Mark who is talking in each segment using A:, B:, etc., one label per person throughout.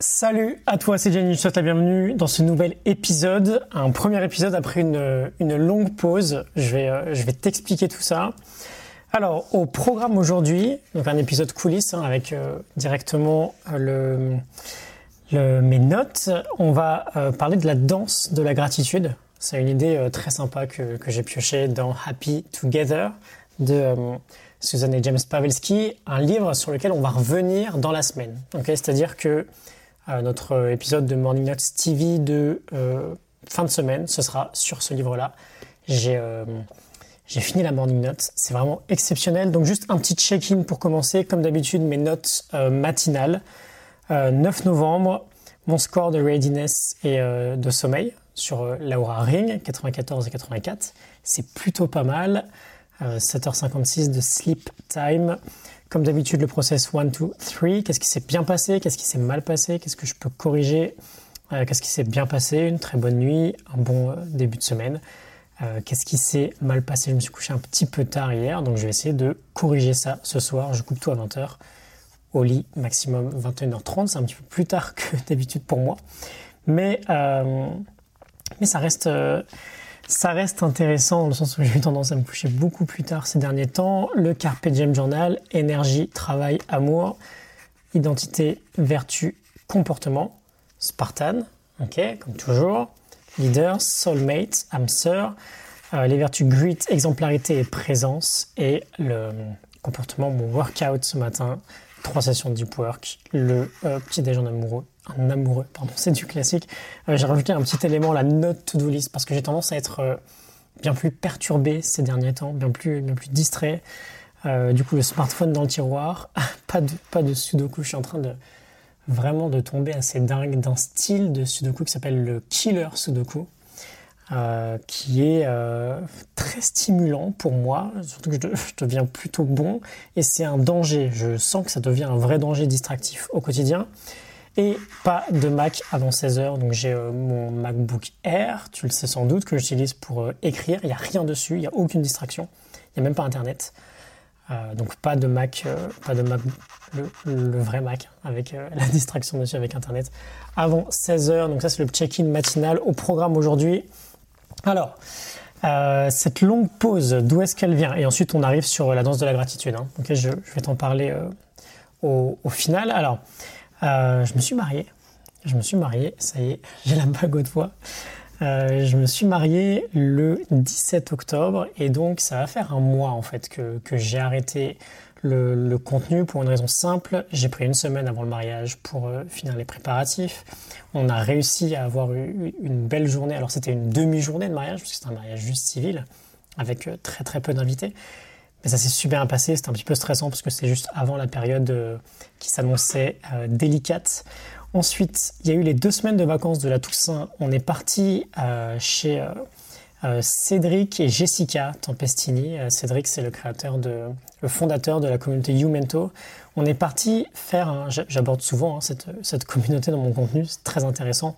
A: Salut à toi, c'est Jenny, je te souhaite la bienvenue dans ce nouvel épisode, un premier épisode après une, longue pause. Je vais, euh, je vais t'expliquer tout ça. Alors, au programme aujourd'hui, donc un épisode coulisses hein, avec euh, directement euh, le, mes notes, on va parler de la danse de la gratitude. C'est une idée très sympa que, j'ai pioché dans Happy Together de Susan et James Pavelski, un livre sur lequel on va revenir dans la semaine. C'est-à-dire que notre épisode de Morning Notes TV de euh, fin de semaine. Ce sera sur ce livre-là. J'ai euh, fini la Morning Note. C'est vraiment exceptionnel. Donc juste un petit check-in pour commencer. Comme d'habitude, mes notes euh, matinales. 9 novembre, mon score de readiness et de sommeil sur Laura Ring, 94 et 84. C'est plutôt pas mal. 7h56 de sleep time. Comme d'habitude, le process 1, 2, 3. Qu'est-ce qui s'est bien passé? Qu'est-ce qui s'est mal passé? Qu'est-ce que je peux corriger? Euh, Qu'est-ce qui s'est bien passé? Une très bonne nuit, un bon euh, début de semaine. Euh, qu'est-ce qui s'est mal passé? Je me suis couché un petit peu tard hier, donc je vais essayer de corriger ça ce soir. Je coupe tout à 20h. Au lit, maximum 21h30. C'est un petit peu plus tard que d'habitude pour moi. Mais, mais ça reste ça reste intéressant dans le sens où j'ai eu tendance à me coucher beaucoup plus tard ces derniers temps. Le Carpe Diem Journal, énergie, travail, amour, identité, vertu, comportement, Spartan, ok, comme toujours, leader, soulmate, âme sœur, euh, les vertus grit, exemplarité et présence, et le comportement, mon workout ce matin, trois sessions de deep work, le euh, petit déjeuner amoureux, un amoureux, pardon, c'est du classique. Euh, j'ai rajouté un petit élément, la note to-do list, parce que j'ai tendance à être euh, bien plus perturbé ces derniers temps, bien plus, bien plus distrait. Euh, du coup, le smartphone dans le tiroir, pas de, pas de sudoku. Je suis en train de vraiment de tomber assez dingue d'un style de sudoku qui s'appelle le killer sudoku. qui est très stimulant pour moi, surtout que je, je deviens plutôt bon et c'est un danger. Je sens que ça devient un vrai danger distractif au quotidien et pas de Mac avant 16h. Donc j'ai euh, mon MacBook Air, tu le sais sans doute, que j'utilise pour euh, écrire. Il n'y a rien dessus, il n'y a aucune distraction, il n'y a même pas Internet. Euh, donc pas de Mac, pas de Mac, le, vrai Mac avec la distraction dessus avec Internet avant 16h. Donc ça c'est le check-in matinal au programme aujourd'hui. Alors, cette longue pause, d'où est-ce qu'elle vient? Et ensuite on arrive sur la danse de la gratitude. Hein. je, je, vais t'en parler au, au, final. Alors, euh, je me suis marié. Je me suis marié, ça y est, j'ai la bague de voix. Euh, je me suis marié le 17 octobre et donc ça va faire un mois en fait que, j'ai arrêté le, contenu pour une raison simple. J'ai pris une semaine avant le mariage pour euh, finir les préparatifs. On a réussi à avoir eu, une belle journée. Alors c'était une demi-journée de mariage parce que c'est un mariage juste civil avec très très peu d'invités. Mais ça s'est super bien passé, c'était un petit peu stressant parce que c'est juste avant la période euh, qui s'annonçait euh, délicate. Ensuite, il y a eu les deux semaines de vacances de la Toussaint. On est parti euh, chez Cédric et Jessica Tempestini. Cédric, c'est le créateur de, le fondateur de la communauté Youmento. On est parti faire, j'aborde souvent hein, cette, cette communauté dans mon contenu, c'est très intéressant.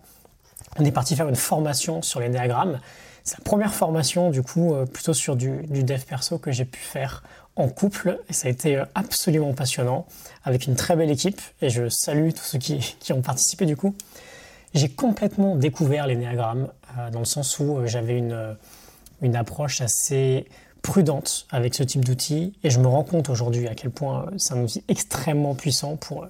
A: On est parti faire une formation sur les. C'est la première formation, du coup, euh, plutôt sur du, dev perso que j'ai pu faire en couple. Et ça a été euh, absolument passionnant, avec une très belle équipe. Et je salue tous ceux qui, ont participé, du coup. J'ai complètement découvert l'énéagramme, euh, dans le sens où j'avais une, une approche assez prudente avec ce type d'outil. Et je me rends compte aujourd'hui à quel point c'est un outil extrêmement puissant pour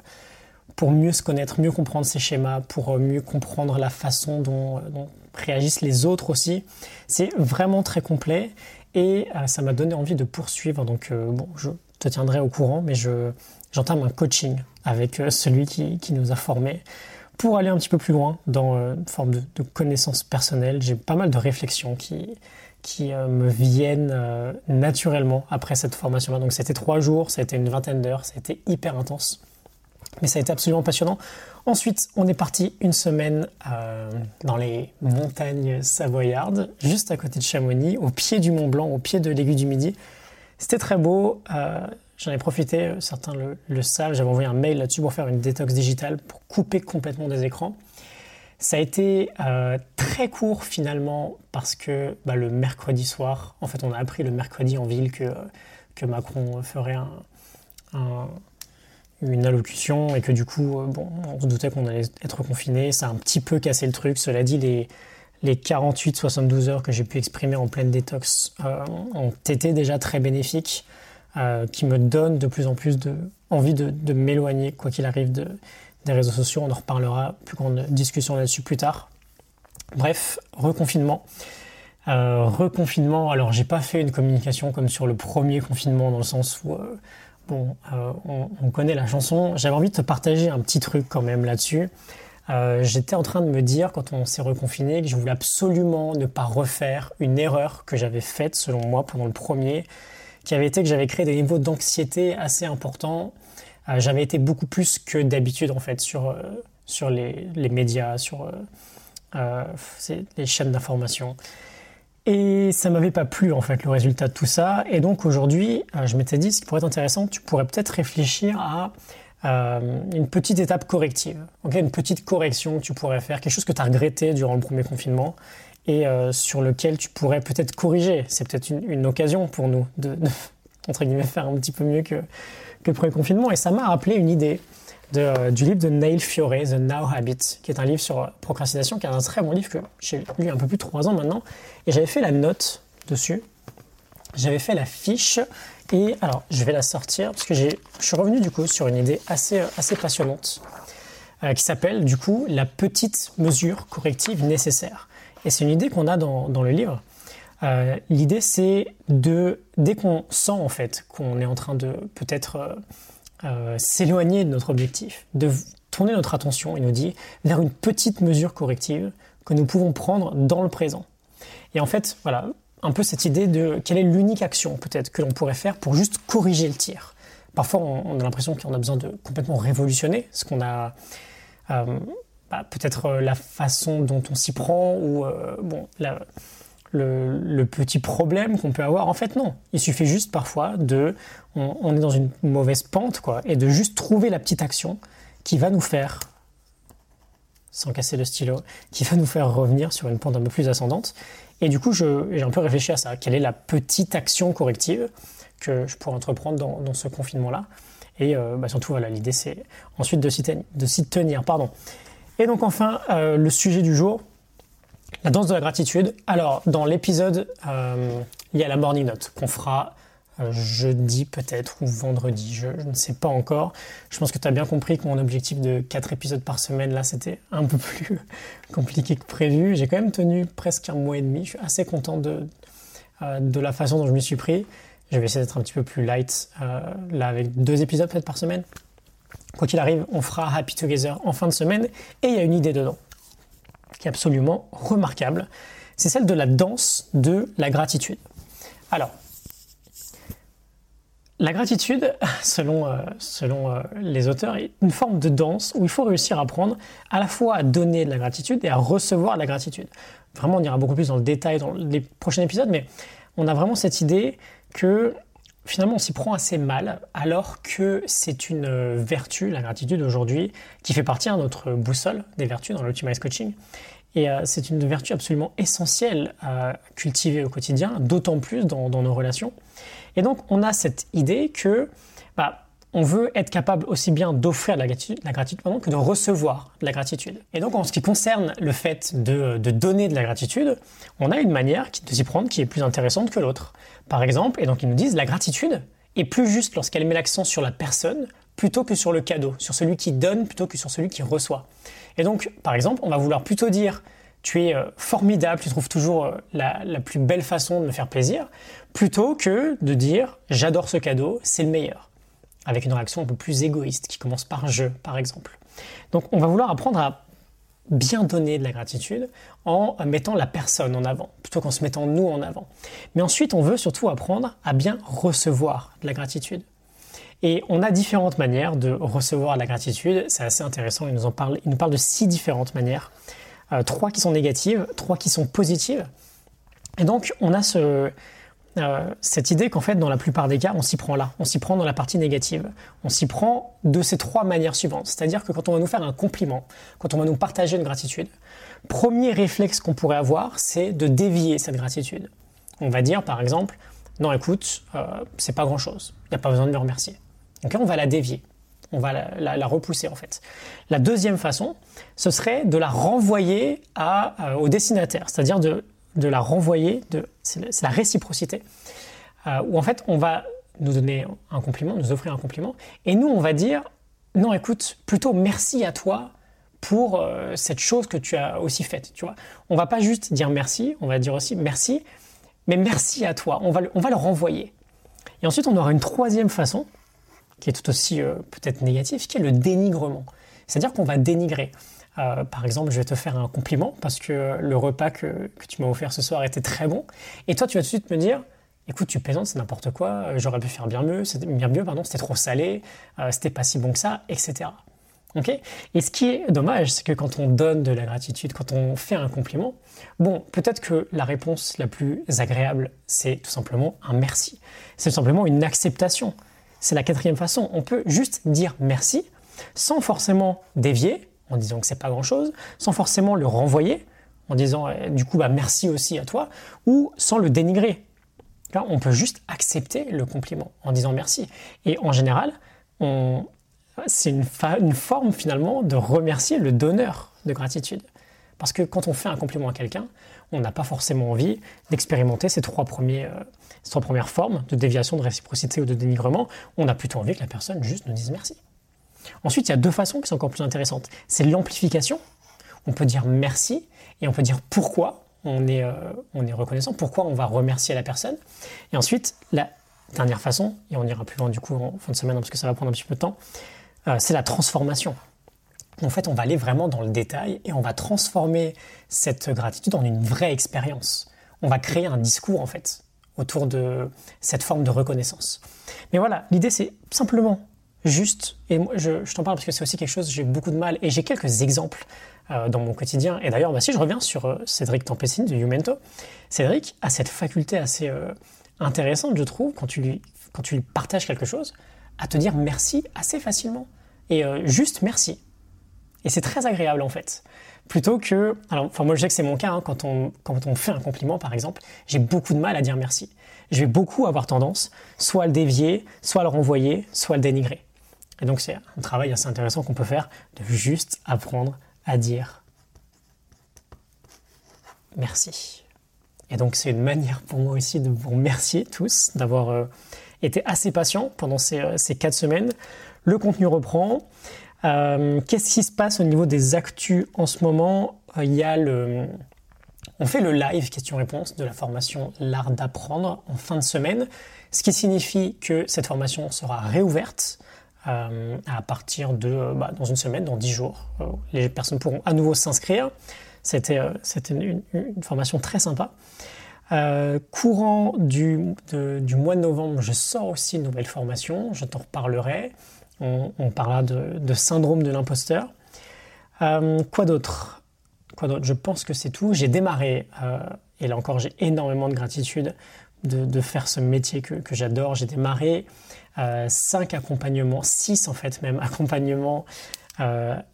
A: pour mieux se connaître, mieux comprendre ses schémas, pour mieux comprendre la façon dont, dont réagissent les autres aussi. C'est vraiment très complet et euh, ça m'a donné envie de poursuivre. Donc euh, bon, je te tiendrai au courant, mais je, j'entame un coaching avec euh, celui qui, qui, nous a formés pour aller un petit peu plus loin dans une forme de, de connaissance personnelle. J'ai pas mal de réflexions qui, qui me viennent naturellement après cette formation-là. Donc c'était trois jours, été une vingtaine d'heures, été hyper intense. Mais ça a été absolument passionnant. Ensuite, on est parti une semaine euh, dans les montagnes savoyardes, juste à côté de Chamonix, au pied du Mont Blanc, au pied de l'aiguille du Midi. C'était très beau. Euh, j'en ai profité, euh, certains le, savent, j'avais envoyé un mail là-dessus pour faire une détox digitale, pour couper complètement des écrans. Ça a été très court finalement parce que bah, le mercredi soir, en fait on a appris le mercredi en ville que, que Macron ferait un, une allocution et que du coup, bon, on se doutait qu'on allait être confiné. Ça a un petit peu cassé le truc. Cela dit, les, les 48-72 heures que j'ai pu exprimer en pleine détox ont été déjà très bénéfiques, qui me donnent de plus en plus de, envie de, de m'éloigner, quoi qu'il arrive, de, des réseaux sociaux. On en reparlera, plus grande discussion là-dessus plus tard. Bref, reconfinement. Euh, reconfinement, alors j'ai pas fait une communication comme sur le premier confinement dans le sens où euh, bon, euh, on, connaît la chanson. J'avais envie de te partager un petit truc quand même là-dessus. J'étais en train de me dire quand on s'est reconfiné que je voulais absolument ne pas refaire une erreur que j'avais faite selon moi pendant le premier, qui avait été que j'avais créé des niveaux d'anxiété assez importants. j'avais été beaucoup plus que d'habitude en fait sur, les médias, sur les chaînes d'information. Et ça m'avait pas plu en fait le résultat de tout ça. Et donc aujourd'hui, euh, je m'étais dit, ce qui pourrait être intéressant, tu pourrais peut-être réfléchir à euh, une petite étape corrective, une petite correction que tu pourrais faire, quelque chose que tu as regretté durant le premier confinement et euh, sur lequel tu pourrais peut-être corriger. C'est peut-être une, occasion pour nous de, entre guillemets, faire un petit peu mieux que le premier confinement. Et ça m'a rappelé une idée euh, du livre de Neil Fiore, The Now Habit, qui est un livre sur procrastination, qui est un très bon livre que j'ai lu un peu plus de trois ans maintenant. Et j'avais fait la note dessus. J'avais fait la fiche. Et alors, je vais la sortir parce que je suis revenu du coup sur une idée assez, assez passionnante euh, qui s'appelle du coup la petite mesure corrective nécessaire. Et c'est une idée qu'on a dans, dans, le livre. Euh, l'idée, c'est de, dès qu'on sent en fait qu'on est en train de peut-être euh, s'éloigner de notre objectif, de tourner notre attention, il nous dit, vers une petite mesure corrective que nous pouvons prendre dans le présent. Et en fait, voilà, un peu cette idée de quelle est l'unique action peut-être que l'on pourrait faire pour juste corriger le tir. Parfois, on, a l'impression qu'on a besoin de complètement révolutionner ce qu'on a, euh, bah, peut-être euh, la façon dont on s'y prend ou bon, le, petit problème qu'on peut avoir. En fait, non. Il suffit juste parfois de, on, est dans une mauvaise pente, quoi, et de juste trouver la petite action qui va nous faire, sans casser le stylo, qui va nous faire revenir sur une pente un peu plus ascendante. Et du coup, j'ai un peu réfléchi à ça. Quelle est la petite action corrective que je pourrais entreprendre dans, ce confinement-là? Et euh, bah, surtout, voilà, l'idée, c'est ensuite de s'y tenir. Pardon. Et donc, enfin, euh, le sujet du jour, la danse de la gratitude. Alors, dans l'épisode, euh, il y a la morning note qu'on fera euh, jeudi peut-être ou vendredi, je, ne sais pas encore. Je pense que tu as bien compris que mon objectif de 4 épisodes par semaine, là, c'était un peu plus compliqué que prévu. J'ai quand même tenu presque un mois et demi. Je suis assez content de, euh, de la façon dont je m'y suis pris. Je vais essayer d'être un petit peu plus light, là, avec deux épisodes peut-être par semaine. Quoi qu'il arrive, on fera Happy Together en fin de semaine et il y a une idée dedans qui est absolument remarquable. C'est celle de la danse de la gratitude. Alors, la gratitude, selon, euh, euh, les auteurs, est une forme de danse où il faut réussir à apprendre à la fois à donner de la gratitude et à recevoir de la gratitude. Vraiment, on ira beaucoup plus dans le détail dans les prochains épisodes, mais on a vraiment cette idée que finalement on s'y prend assez mal alors que c'est une euh, vertu, la gratitude aujourd'hui, qui fait partie de notre boussole des vertus dans l'Optimize Coaching. Et euh, c'est une vertu absolument essentielle à cultiver au quotidien, d'autant plus dans, nos relations. Et donc on a cette idée que bah, on veut être capable aussi bien d'offrir gratitude, la gratitude que de recevoir de la gratitude. Et donc en ce qui concerne le fait de, donner de la gratitude, on a une manière de s'y prendre qui est plus intéressante que l'autre. Par exemple, et donc ils nous disent la gratitude est plus juste lorsqu'elle met l'accent sur la personne plutôt que sur le cadeau, sur celui qui donne plutôt que sur celui qui reçoit. Et donc, par exemple, on va vouloir plutôt dire tu es euh, formidable, tu trouves toujours euh, la, la, plus belle façon de me faire plaisir, plutôt que de dire j'adore ce cadeau, c'est le meilleur avec une réaction un peu plus égoïste qui commence par je, par exemple. Donc on va vouloir apprendre à bien donner de la gratitude en mettant la personne en avant, plutôt qu'en se mettant nous en avant. Mais ensuite, on veut surtout apprendre à bien recevoir de la gratitude. Et on a différentes manières de recevoir la gratitude. C'est assez intéressant. Il nous en parle. Il nous parle de six différentes manières. Euh, trois qui sont négatives, trois qui sont positives. Et donc, on a ce, euh, cette idée qu'en fait, dans la plupart des cas, on s'y prend là, on s'y prend dans la partie négative. On s'y prend de ces trois manières suivantes. C'est-à-dire que quand on va nous faire un compliment, quand on va nous partager une gratitude, premier réflexe qu'on pourrait avoir, c'est de dévier cette gratitude. On va dire, par exemple, non, écoute, euh, c'est pas grand-chose, il n'y a pas besoin de me remercier. Donc là, on va la dévier. on va la, repousser en fait. La deuxième façon, ce serait de la renvoyer à, au destinataire, c'est-à-dire de, de la renvoyer, c'est la réciprocité, où en fait on va nous donner un compliment, nous offrir un compliment, et nous on va dire non écoute, plutôt merci à toi pour euh, cette chose que tu as aussi faite, tu vois. On va pas juste dire merci, on va dire aussi merci, mais merci à toi, on va le, on va le renvoyer. Et ensuite, on aura une troisième façon, qui est tout aussi euh, peut-être négative, qui est le dénigrement. C'est-à-dire qu'on va dénigrer. Euh, par exemple, je vais te faire un compliment parce que le repas que, tu m'as offert ce soir était très bon. Et toi, tu vas tout de suite me dire, écoute, tu plaisantes, c'est n'importe quoi, j'aurais pu faire bien mieux, c'était bien mieux, pardon, c'était trop salé, c'était pas si bon que ça, etc et ce qui est dommage, c'est que quand on donne de la gratitude, quand on fait un compliment, bon, peut-être que la réponse la plus agréable, c'est tout simplement un merci. C'est tout simplement une acceptation. C'est la quatrième façon. On peut juste dire merci sans forcément dévier en disant que c'est pas grand-chose, sans forcément le renvoyer en disant eh, du coup bah merci aussi à toi, ou sans le dénigrer. on peut juste accepter le compliment en disant merci. Et en général, c'est une, forme finalement de remercier le donneur de gratitude. Parce que quand on fait un compliment à quelqu'un, on n'a pas forcément envie d'expérimenter ces trois, premiers, euh, ces trois premières formes de déviation, de réciprocité ou de dénigrement. On a plutôt envie que la personne juste nous dise merci. Ensuite, il y a deux façons qui sont encore plus intéressantes. C'est l'amplification. On peut dire merci et on peut dire pourquoi on est, euh, on est reconnaissant, pourquoi on va remercier la personne. Et ensuite, la dernière façon, et on ira plus loin du coup en fin de semaine parce que ça va prendre un petit peu de temps, euh, c'est la transformation. En fait, on va aller vraiment dans le détail et on va transformer cette gratitude en une vraie expérience. On va créer un discours, en fait, autour de cette forme de reconnaissance. Mais voilà, l'idée, c'est simplement juste, et moi, je, t'en parle parce que c'est aussi quelque chose, j'ai beaucoup de mal, et j'ai quelques exemples euh, dans mon quotidien. Et d'ailleurs, bah, si je reviens sur euh, Cédric Tempestine de Youmento, Cédric a cette faculté assez intéressante, je trouve, quand tu, lui, quand tu lui partages quelque chose, à te dire merci assez facilement. Et euh, juste merci. Et c'est très agréable en fait. Plutôt que. Alors, enfin, moi je sais que c'est mon cas, hein, quand, on, quand on fait un compliment par exemple, j'ai beaucoup de mal à dire merci. Je vais beaucoup avoir tendance soit à le dévier, soit à le renvoyer, soit à le dénigrer. Et donc c'est un travail assez intéressant qu'on peut faire de juste apprendre à dire merci. Et donc c'est une manière pour moi aussi de vous remercier tous d'avoir euh, était assez patient pendant ces, euh, ces quatre semaines. Le contenu reprend. Euh, qu'est-ce qui se passe au niveau des actus en ce moment? Il y a le, on fait le live question-réponse de la formation L'art d'apprendre en fin de semaine, ce qui signifie que cette formation sera réouverte à partir de bah, dans une semaine, dans dix jours. les personnes pourront à nouveau s'inscrire. C'était c'était une, une, formation très sympa. Euh, courant du, du, mois de novembre, je sors aussi une nouvelle formation, je t'en reparlerai. On, on parlera de, syndrome de l'imposteur. Euh, quoi d'autre? Quoi d'autre? Je pense que c'est tout. J'ai démarré, euh, et là encore j'ai énormément de gratitude de, faire ce métier que, que j'adore. J'ai démarré 5 accompagnements, 6 en fait même accompagnements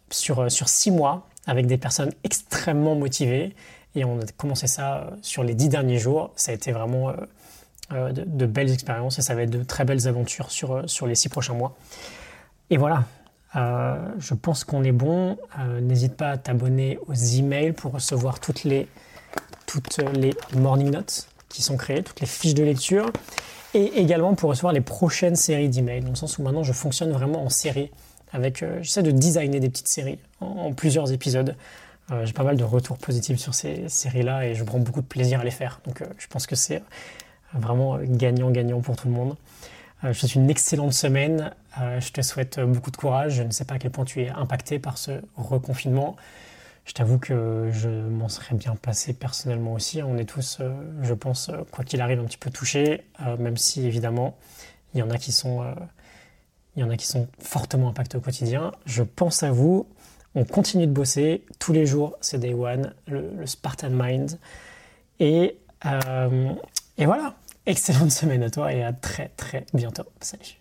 A: sur, sur 6 mois avec des personnes extrêmement motivées et on a commencé ça euh, sur les dix derniers jours. Ça a été vraiment euh, euh, de, belles expériences et ça va être de très belles aventures sur, sur les six prochains mois. Et voilà, je pense qu'on est bon. N'hésite pas à t'abonner aux emails pour recevoir toutes les, toutes les morning notes qui sont créées, toutes les fiches de lecture, et également pour recevoir les prochaines séries d'emails, dans le sens où maintenant je fonctionne vraiment en série, avec, j'essaie de designer des petites séries en plusieurs épisodes. Euh, j'ai pas mal de retours positifs sur ces séries-là et je prends beaucoup de plaisir à les faire. Donc euh, je pense que c'est vraiment gagnant-gagnant pour tout le monde. Euh, je te souhaite une excellente semaine. je te souhaite beaucoup de courage. Je ne sais pas à quel point tu es impacté par ce reconfinement. Je t'avoue que je m'en serais bien passé personnellement aussi. On est tous, je pense, quoi qu'il arrive, un petit peu touchés, même si évidemment, il y en a qui sont, il y en a qui sont fortement impactés au quotidien. Je pense à vous. On continue de bosser tous les jours, c'est Day One, le, Spartan Mind. Et, euh, et voilà, excellente semaine à toi et à très très bientôt. Salut.